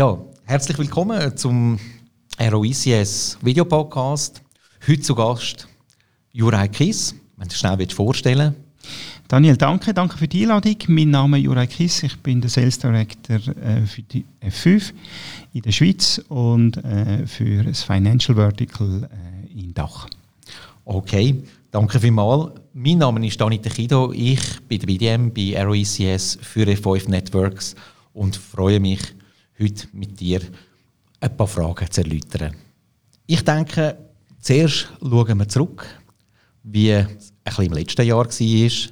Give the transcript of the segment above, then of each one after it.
Ja, herzlich willkommen zum ROICS Videopodcast. Heute zu Gast Juraj Kiss. Wenn du schnell vorstellen Daniel, danke, danke für die Einladung. Mein Name ist Juraj Kiss, ich bin der Sales Director äh, für die F5 in der Schweiz und äh, für das Financial Vertical äh, in Dach. Okay, danke vielmals. Mein Name ist Dani Techido, ich bin der BDM bei ROICS für F5 Networks und freue mich, heute mit dir ein paar Fragen zu erläutern. Ich denke, zuerst schauen wir zurück, wie es ein bisschen im letzten Jahr war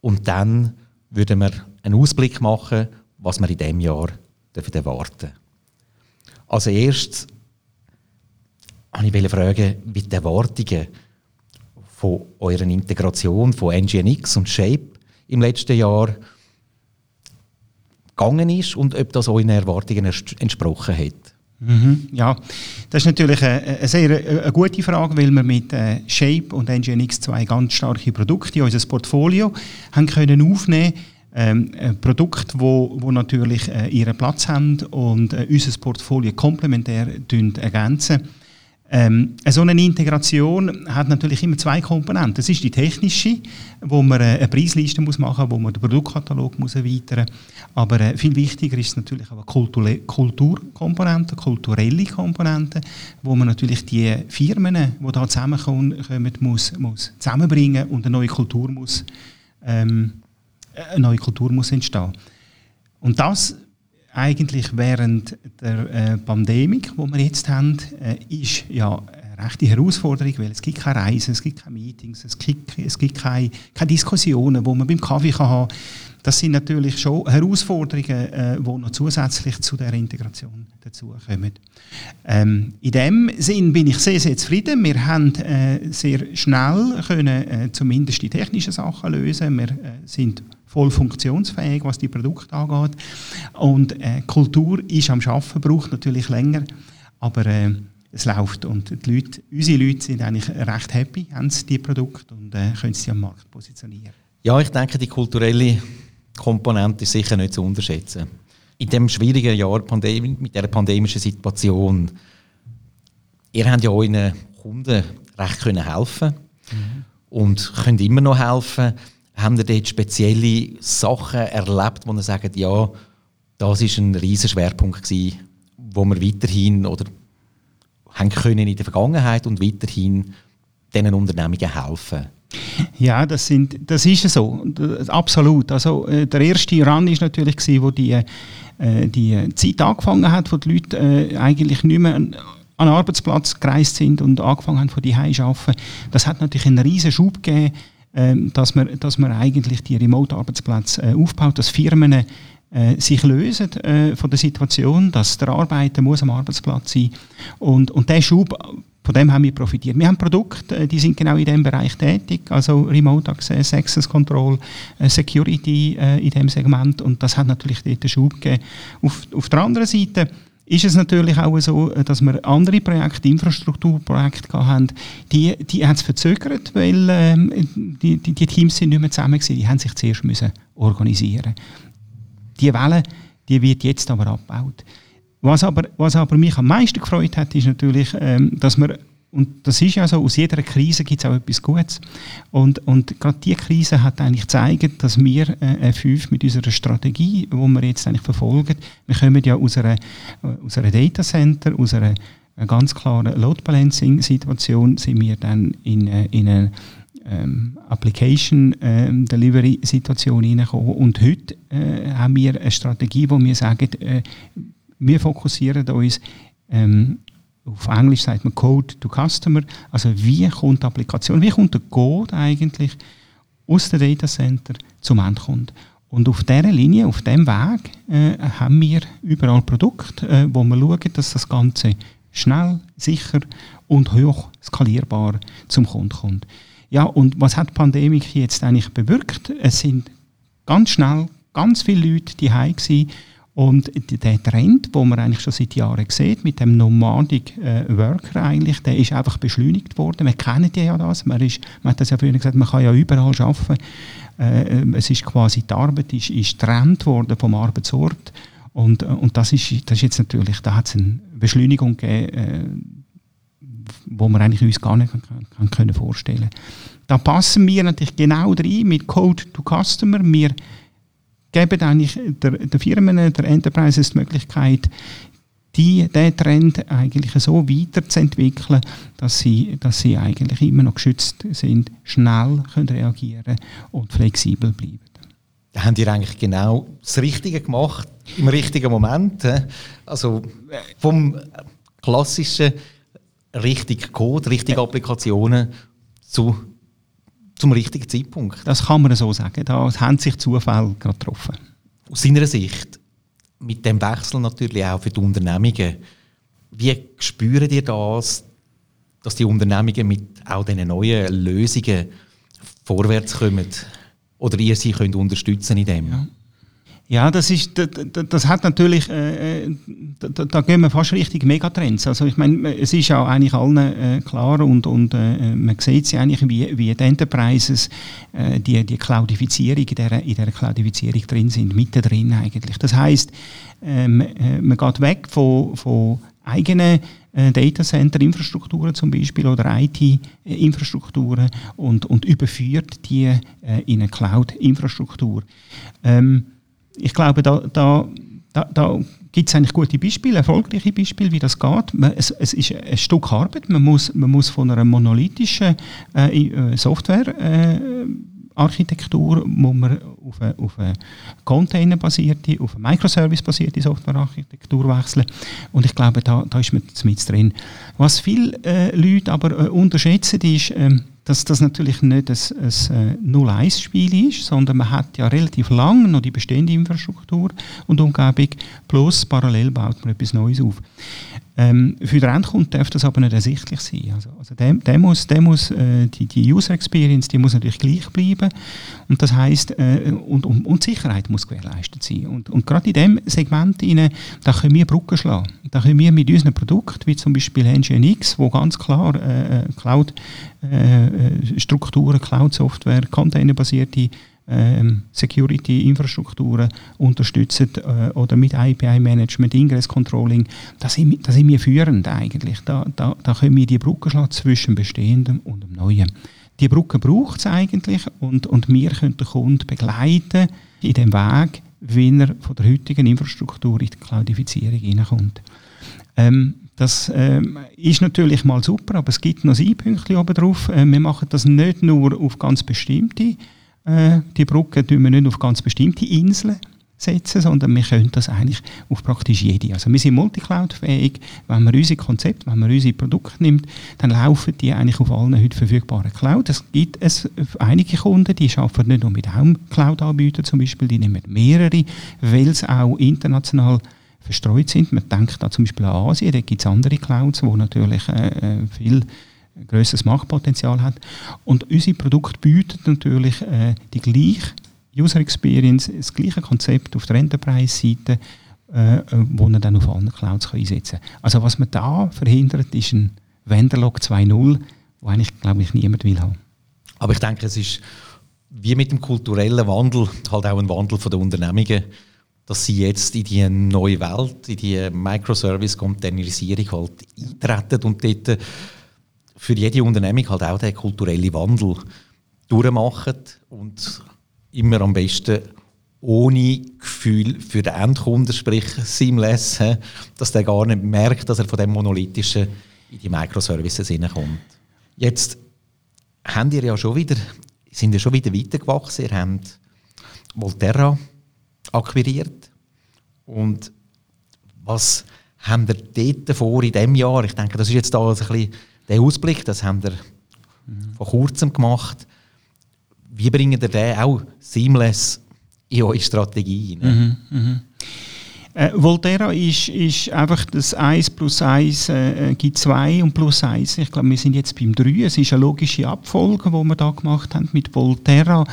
und dann würden wir einen Ausblick machen, was wir in diesem Jahr erwarten Als erstes wollte ich fragen, wie die Erwartungen von eurer Integration von NGNX und Shape im letzten Jahr gegangen ist und ob das euren Erwartungen entsprochen hat. Mhm, ja, das ist natürlich eine, eine sehr eine, eine gute Frage, weil wir mit äh, Shape und NGNX zwei ganz starke Produkte in unser Portfolio haben können aufnehmen ähm, ein Produkt, wo, wo natürlich äh, ihren Platz haben und äh, unser Portfolio komplementär ergänzen. Ähm, so eine Integration hat natürlich immer zwei Komponenten. Das ist die technische, wo man äh, eine Preisliste muss machen muss, wo man den Produktkatalog muss erweitern muss. Aber äh, viel wichtiger ist natürlich auch eine Kulturkomponente, kulturelle Komponente, wo man natürlich die Firmen, die da zusammenkommen, muss, muss zusammenbringen und eine neue Kultur muss, ähm, eine neue Kultur muss entstehen. Und das eigentlich während der äh, Pandemie, die wir jetzt haben, äh, ist ja eine rechte Herausforderung, weil es gibt keine Reisen, es gibt keine Meetings, es gibt, es gibt keine, keine Diskussionen, wo man beim Kaffee kann haben Das sind natürlich schon Herausforderungen, äh, die noch zusätzlich zu der Integration dazukommen. Ähm, in dem Sinn bin ich sehr, sehr zufrieden. Wir haben äh, sehr schnell können, äh, zumindest die technischen Sachen lösen. Wir äh, sind voll funktionsfähig, was die Produkte angeht. Und äh, Kultur ist am Schaffen, braucht natürlich länger, aber äh, es läuft und die Leute, unsere Leute sind eigentlich recht happy, haben die Produkte und äh, können sie am Markt positionieren. Ja, ich denke, die kulturelle Komponente ist sicher nicht zu unterschätzen. In dem schwierigen Jahr Pandemie, mit der pandemischen Situation, ihr habt ja euren Kunden recht können helfen mhm. und könnt immer noch helfen. Haben ihr dort spezielle Sachen erlebt, wo ihr sagt, ja, das ist ein riesiger Schwerpunkt gewesen, wo wir weiterhin oder haben können in der Vergangenheit und weiterhin diesen Unternehmungen helfen? Ja, das, sind, das ist so, absolut. Also, äh, der erste Run war natürlich, gewesen, wo die, äh, die Zeit angefangen hat, wo die Leute äh, eigentlich nicht mehr an, den Arbeitsplatz gereist sind und angefangen haben, von die zu arbeiten. Das hat natürlich einen riesen Schub gegeben dass, man, dass man eigentlich die Remote-Arbeitsplätze äh, aufbaut, dass Firmen äh, sich lösen äh, von der Situation, dass der Arbeiter muss am Arbeitsplatz sein und, und der Schub von dem haben wir profitiert. Wir haben Produkte, die sind genau in diesem Bereich tätig, also Remote Access, Access Control, Security in diesem Segment und das hat natürlich dort einen Schub gegeben. Auf, auf der anderen Seite ist es natürlich auch so, dass wir andere Projekte, Infrastrukturprojekte haben, die, die haben es verzögert, weil ähm, die, die, die, Teams sind nicht mehr zusammen gewesen, die haben sich zuerst müssen organisieren Die Welle, die wird jetzt aber abgebaut. Was aber, was aber mich am meisten gefreut hat, ist natürlich, ähm, dass wir und das ist ja so, aus jeder Krise gibt es auch etwas Gutes. Und, und gerade diese Krise hat eigentlich gezeigt, dass wir äh, F5 mit unserer Strategie, die wir jetzt eigentlich verfolgen, wir kommen ja aus einer, aus einer Data Center, aus einer ganz klaren Load Balancing Situation, sind wir dann in, äh, in eine ähm, Application ähm, Delivery Situation hineingekommen. Und heute äh, haben wir eine Strategie, wo wir sagen, äh, wir fokussieren uns ähm, auf Englisch sagt man Code to Customer, also wie kommt die Applikation, wie kommt der Code eigentlich aus dem Datacenter zum Endkunden. Und auf dieser Linie, auf diesem Weg, äh, haben wir überall Produkte, äh, wo wir schauen, dass das Ganze schnell, sicher und hoch skalierbar zum Kunden kommt. Ja, und was hat die Pandemie jetzt eigentlich bewirkt? Es sind ganz schnell ganz viele Leute die gewesen und der Trend, den man eigentlich schon seit Jahren sieht, mit dem Nomadic äh, Worker eigentlich, der ist einfach beschleunigt worden. Wir kennen ja das. Man, ist, man hat das ja früher gesagt, man kann ja überall arbeiten. Äh, es ist quasi, die Arbeit ist, ist getrennt worden vom Arbeitsort. Und, und das, ist, das ist jetzt natürlich, da hat es eine Beschleunigung gegeben, äh, wo man eigentlich uns gar nicht kann können vorstellen Da passen wir natürlich genau rein mit Code to Customer. Wir geben eigentlich der, der Firmen, der Enterprises die Möglichkeit, die, diesen Trend eigentlich so weiterzuentwickeln, dass sie, dass sie eigentlich immer noch geschützt sind, schnell können reagieren und flexibel bleiben. Da haben die eigentlich genau das Richtige gemacht, im richtigen Moment. Also vom klassischen richtig Code, richtige Applikationen zu, zum richtigen Zeitpunkt. Das kann man so sagen. Da haben sich Zufälle gerade getroffen. Aus seiner Sicht, mit dem Wechsel natürlich auch für die Unternehmungen, wie spüren ihr das, dass die Unternehmungen mit auch diesen neuen Lösungen vorwärts kommen? Oder ihr sie könnt unterstützen in dem? Ja. Ja, das, ist, das, das hat natürlich, äh, äh, da, da, gehen wir fast richtig Megatrends. Also ich meine, es ist auch eigentlich allen äh, klar und, und äh, man sieht sie eigentlich, wie, wie die Enterprises, äh, die, die Cloudifizierung, in dieser, in dieser Cloudifizierung drin sind, mittendrin eigentlich. Das heisst, ähm, äh, man geht weg von, von eigenen äh, Datacenter-Infrastrukturen zum Beispiel oder IT-Infrastrukturen und, und überführt die äh, in eine Cloud-Infrastruktur. Ähm, ich glaube, da, da, da, da gibt es eigentlich gute Beispiele, erfolgreiche Beispiele, wie das geht. Man, es, es, ist ein Stück Arbeit. Man muss, man muss von einer monolithischen äh, äh Software äh, Architektur muss man auf eine, auf eine Container-basierte, auf eine Microservice-basierte Software-Architektur wechseln. Und ich glaube, da, da ist man mit drin. Was viele äh, Leute aber äh, unterschätzen, ist, ähm, dass das natürlich nicht ein, ein 0-1-Spiel äh, ist, sondern man hat ja relativ lange noch die bestehende Infrastruktur und Umgebung, plus parallel baut man etwas Neues auf. Ähm, für den Endkunden darf das aber nicht ersichtlich sein. Also, also der, der muss, der muss äh, die, die User Experience, die muss natürlich gleich bleiben und das heißt äh, und, und, und Sicherheit muss gewährleistet sein. Und, und gerade in dem Segment rein, da können wir Brücken schlagen. Da können wir mit unseren Produkten, wie zum Beispiel NGNX, wo ganz klar äh, äh Cloud äh, Strukturen, Cloud Software, containerbasierte ähm, Security-Infrastrukturen unterstützen äh, oder mit API-Management, Ingress-Controlling, da sind, da sind wir führend eigentlich. Da, da, da können wir die Brücke schlagen zwischen Bestehendem und dem Neuen. Die Brücke braucht es eigentlich und, und wir können den Kunden begleiten in dem Weg, wie er von der heutigen Infrastruktur in die Cloudifizierung hineinkommt. Ähm, das ähm, ist natürlich mal super, aber es gibt noch ein Pünktchen oben drauf. Äh, wir machen das nicht nur auf ganz bestimmte äh, die Brücke tun wir nicht auf ganz bestimmte Inseln setzen, sondern wir können das eigentlich auf praktisch jede. Also wir sind multicloud-fähig. Wenn man unsere Konzepte, wenn man unsere Produkte nimmt, dann laufen die eigentlich auf allen heute verfügbaren Cloud. Es gibt es einige Kunden, die arbeiten nicht nur mit einem Cloud-Anbieter zum Beispiel, die nehmen mehrere, weil es auch international verstreut sind. Man denkt da zum Beispiel an Asien, da gibt es andere Clouds, wo natürlich äh, äh viel ein grösseres Marktpotenzial hat. Und unsere Produkte bieten natürlich äh, die gleiche User Experience, das gleiche Konzept auf der Enterprise-Seite, äh, wo man dann auf allen Clouds kann einsetzen kann. Also was man da verhindert, ist ein Vendorlog 2.0, wo eigentlich, glaube ich, niemand will haben. Aber ich denke, es ist wie mit dem kulturellen Wandel halt auch ein Wandel von der Unternehmungen, dass sie jetzt in die neue Welt, in die Microservice-Containerisierung halt eintreten und dort für jede Unternehmung halt auch den kulturellen Wandel durchmachen und immer am besten ohne Gefühl für den Endkunden, sprich seamless, dass der gar nicht merkt, dass er von dem monolithischen in die Microservices hineinkommt. Jetzt haben ihr ja schon wieder, sind ihr schon wieder weitergewachsen, ihr habt Volterra akquiriert und was habt ihr dort vor in diesem Jahr? Ich denke, das ist jetzt da ein bisschen den Ausblick, das haben wir mhm. vor kurzem gemacht. Wie bringen ihr den auch seamless in eure Strategie hinein? Mhm, mh. Äh, Volterra ist, ist einfach das 1 plus 1 äh, gibt 2 und plus 1. Ich glaube, wir sind jetzt beim 3. Es ist eine logische Abfolge, die wir da gemacht haben. Mit Volterra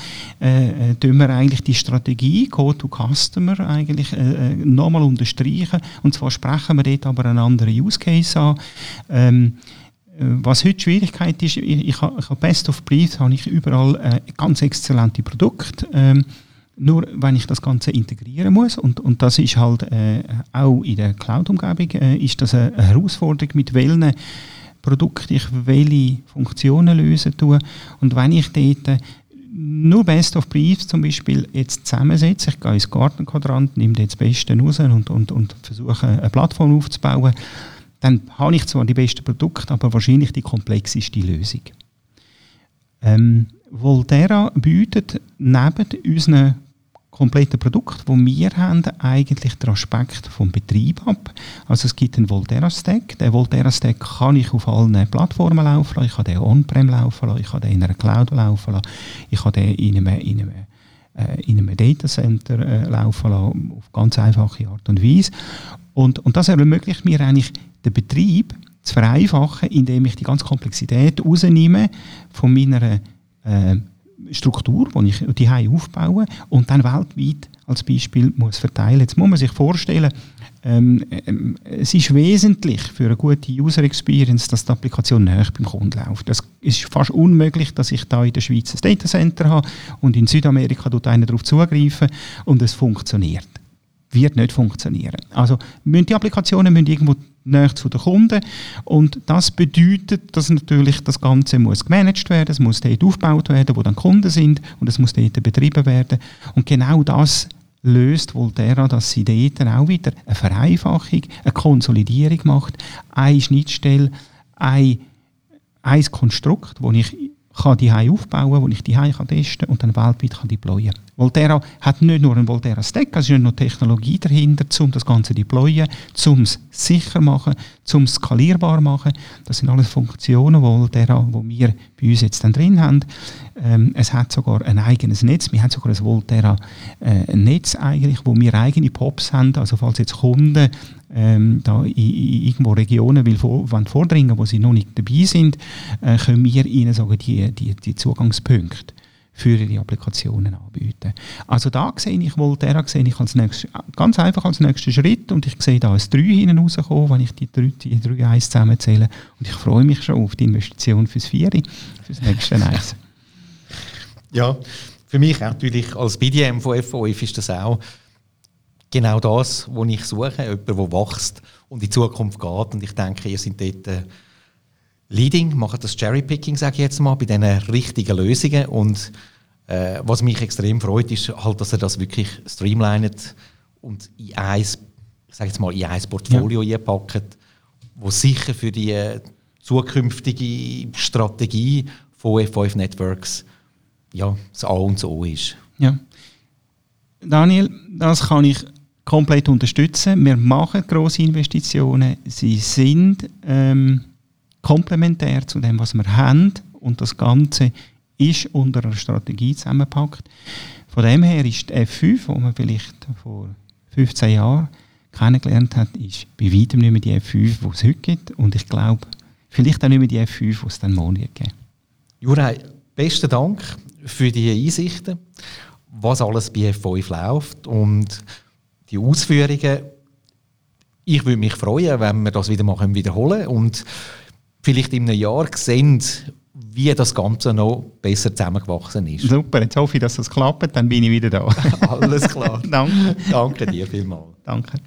äh, äh, tun wir eigentlich die Strategie Go to Customer eigentlich äh, äh, nochmal unterstreichen. Und zwar sprechen wir dort aber einen anderen Use Case an. Ähm, äh, was heute Schwierigkeit ist, ich, ich habe Best of Breed, habe ich überall äh, ganz exzellente Produkte. Ähm, Nur wenn ich das Ganze integrieren muss, und, und das ist halt äh, auch in der Cloud-Umgebung, äh, ist das eine, Herausforderung, mit welchen Produkten ich welche Funktionen lösen tue. Und wenn ich dort äh, nur Best of Briefs zum Beispiel jetzt zusammensetze, ich gehe ins Gartenquadrant, nehme das Beste raus und, und, und versuche eine Plattform aufzubauen, dann habe ich zwar die besten Produkte, aber wahrscheinlich die komplexeste Lösung. Ähm, Volterra bietet neben unseren kompletten Produkt, wo wir haben, eigentlich den Aspekt vom Betrieb ab. Also es gibt einen Volterra Stack. Der Volterra Stack kann ich auf allen Plattformen laufen lassen. Ich kann den on-prem laufen lassen, ich kann den in einer Cloud laufen lassen, ich kann den in einem, in einem, äh, in einem Datacenter äh, laufen lassen, auf ganz einfache Art und Weise. Und, und das ermöglicht mir eigentlich den Betrieb zu vereinfachen, indem ich die ganze Komplexität rausnehme von meiner äh, Struktur, die ich die aufbaue und dann weltweit als Beispiel muss verteilen. Jetzt muss man sich vorstellen, ähm, ähm, es ist wesentlich für eine gute User Experience, dass die Applikation näher beim Kunden läuft. Es ist fast unmöglich, dass ich da in der Schweiz ein Datacenter habe und in Südamerika tut einer darauf zugreifen und es funktioniert. Wird nicht funktionieren. Also müssen die Applikationen müssen irgendwo näher zu den Kunden. Und das bedeutet, dass natürlich das Ganze muss gemanagt werden, es muss dort aufgebaut werden, wo dann Kunden sind und es muss dort betrieben werden. Und genau das löst Volterra, dass sie dort auch wieder eine Vereinfachung, eine Konsolidierung macht, eine Schnittstelle, ein, ein Konstrukt, wo ich kann die aufbauen, wo ich die kann testen und dann weltweit kann deployen. Volterra hat nicht nur einen Volterra Stack, es ist nicht nur Technologie dahinter, um das Ganze zu deployen, um es sicher machen, um es skalierbar machen. Das sind alles Funktionen, Volterra, die wir bei uns jetzt dann drin haben. Ähm, es hat sogar ein eigenes Netz. Wir haben sogar ein Volterra äh, Netz eigentlich, wo wir eigene POPs haben. Also falls jetzt Kunden ähm, da in, in irgendwo Regionen will vor, vordringen, wo sie noch nicht dabei sind, äh, können wir ihnen sagen, die, die, die Zugangspunkte für ihre Applikationen anbieten. Also da sehe ich Volterra sehe ich als nächstes, ganz einfach als nächsten Schritt und ich sehe da ein 3 hinten rauskommen, wenn ich die drei, die drei Eis zusammenzähle und ich freue mich schon auf die Investition fürs Vieri, fürs nächste Eis. ja, für mich natürlich als BDM von F5 ist das auch genau das, was ich suche, jemand, der wächst und in die Zukunft geht. Und ich denke, ihr seid dort äh, Leading, macht das Cherrypicking, sage ich jetzt mal, bei diesen richtigen Lösungen. Und äh, was mich extrem freut, ist halt, dass er das wirklich streamlinet und in ein, ich sage jetzt mal, in ein Portfolio ja. einpackt, wo sicher für die äh, zukünftige Strategie von F5 Networks ja, das A und O ist. Ja. Daniel, das kann ich komplett unterstützen. Wir machen große Investitionen. Sie sind ähm, komplementär zu dem, was wir haben. Und das Ganze ist unter einer Strategie zusammengepackt. Von dem her ist die F5, die man vielleicht vor 15 Jahren kennengelernt hat, ist bei weitem nicht mehr die F5, die es heute gibt. Und ich glaube, vielleicht auch nicht mehr die F5, die es dann morgen geben. Juraj, besten Dank für die Einsichten, was alles bei F5 läuft und die Ausführungen. Ich würde mich freuen, wenn wir das wieder mal wiederholen können und vielleicht in einem Jahr sehen, wie das Ganze noch besser zusammengewachsen ist. Super, jetzt hoffe ich, dass das klappt, dann bin ich wieder da. Alles klar. Danke. Danke dir vielmals. Danke.